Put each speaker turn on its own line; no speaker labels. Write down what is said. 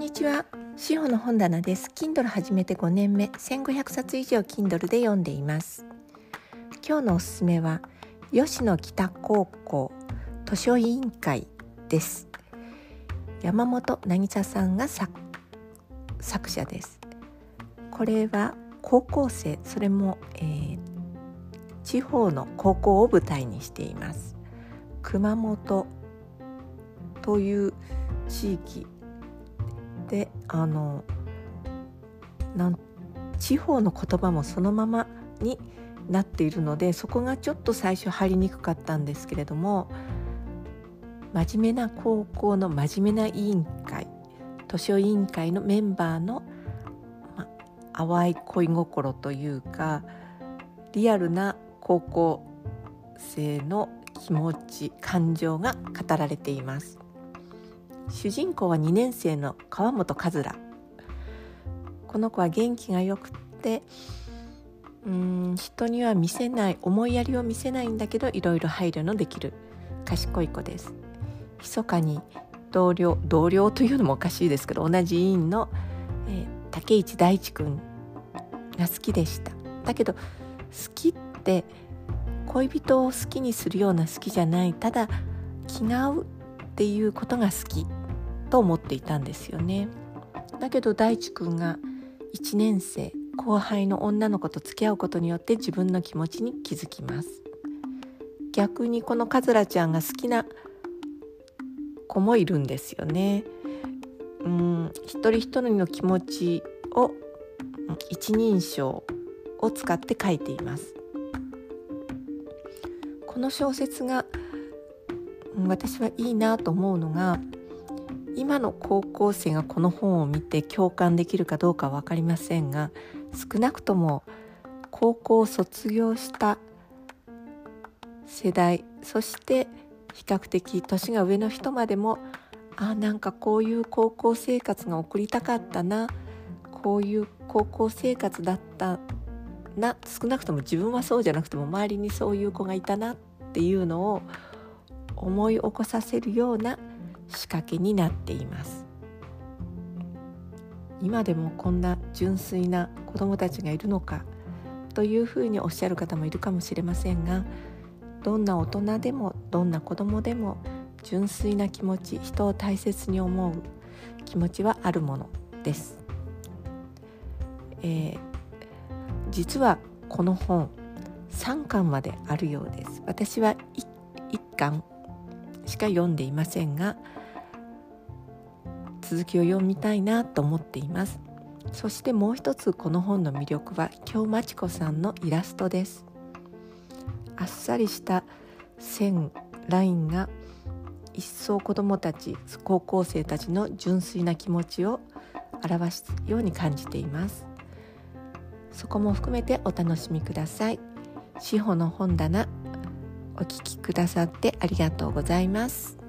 んにちは。司法の本棚です。Kindle 始めて5年目、1500冊以上 Kindle で読んでいます。今日のおすすめは吉野北高校図書委員会です。山本渚さんが作者です。これは高校生、それも、えー、地方の高校を舞台にしています。熊本という地域であのなん地方の言葉もそのままになっているのでそこがちょっと最初入りにくかったんですけれども真面目な高校の真面目な委員会図書委員会のメンバーの、ま、淡い恋心というかリアルな高校生の気持ち感情が語られています。主人公は2年生の川本和良この子は元気がよくってうん人には見せない思いやりを見せないんだけどいろいろ配慮のできる賢い子です。密かに同僚同僚というのもおかしいですけど同じ委員の、えー、竹市大地君が好きでした。だけど好きって恋人を好きにするような好きじゃない。ただ気が合うっていうことが好きと思っていたんですよね。だけど大地君が1年生後輩の女の子と付き合うことによって自分の気持ちに気づきます。逆にこのカズラちゃんが好きな子もいるんですよね。うん一人一人の気持ちを一人称を使って書いています。この小説が私はいいなと思うのが今の高校生がこの本を見て共感できるかどうかは分かりませんが少なくとも高校を卒業した世代そして比較的年が上の人までもあなんかこういう高校生活が送りたかったなこういう高校生活だったな少なくとも自分はそうじゃなくても周りにそういう子がいたなっていうのを思い起こさせるような仕掛けになっています。今でもこんな純粋な子どもたちがいるのかというふうにおっしゃる方もいるかもしれませんがどんな大人でもどんな子どもでも純粋な気持ち人を大切に思う気持ちはあるものです、えー、実はこの本3巻まであるようです。私は 1, 1巻しか読んでいませんが続きを読みたいなと思っています。そしてもう一つこの本の魅力は京真知子さんのイラストです。あっさりした線ラインが一層子どもたち高校生たちの純粋な気持ちを表すように感じています。そこも含めてお楽しみください。司法の本棚お聴きくださってありがとうございます。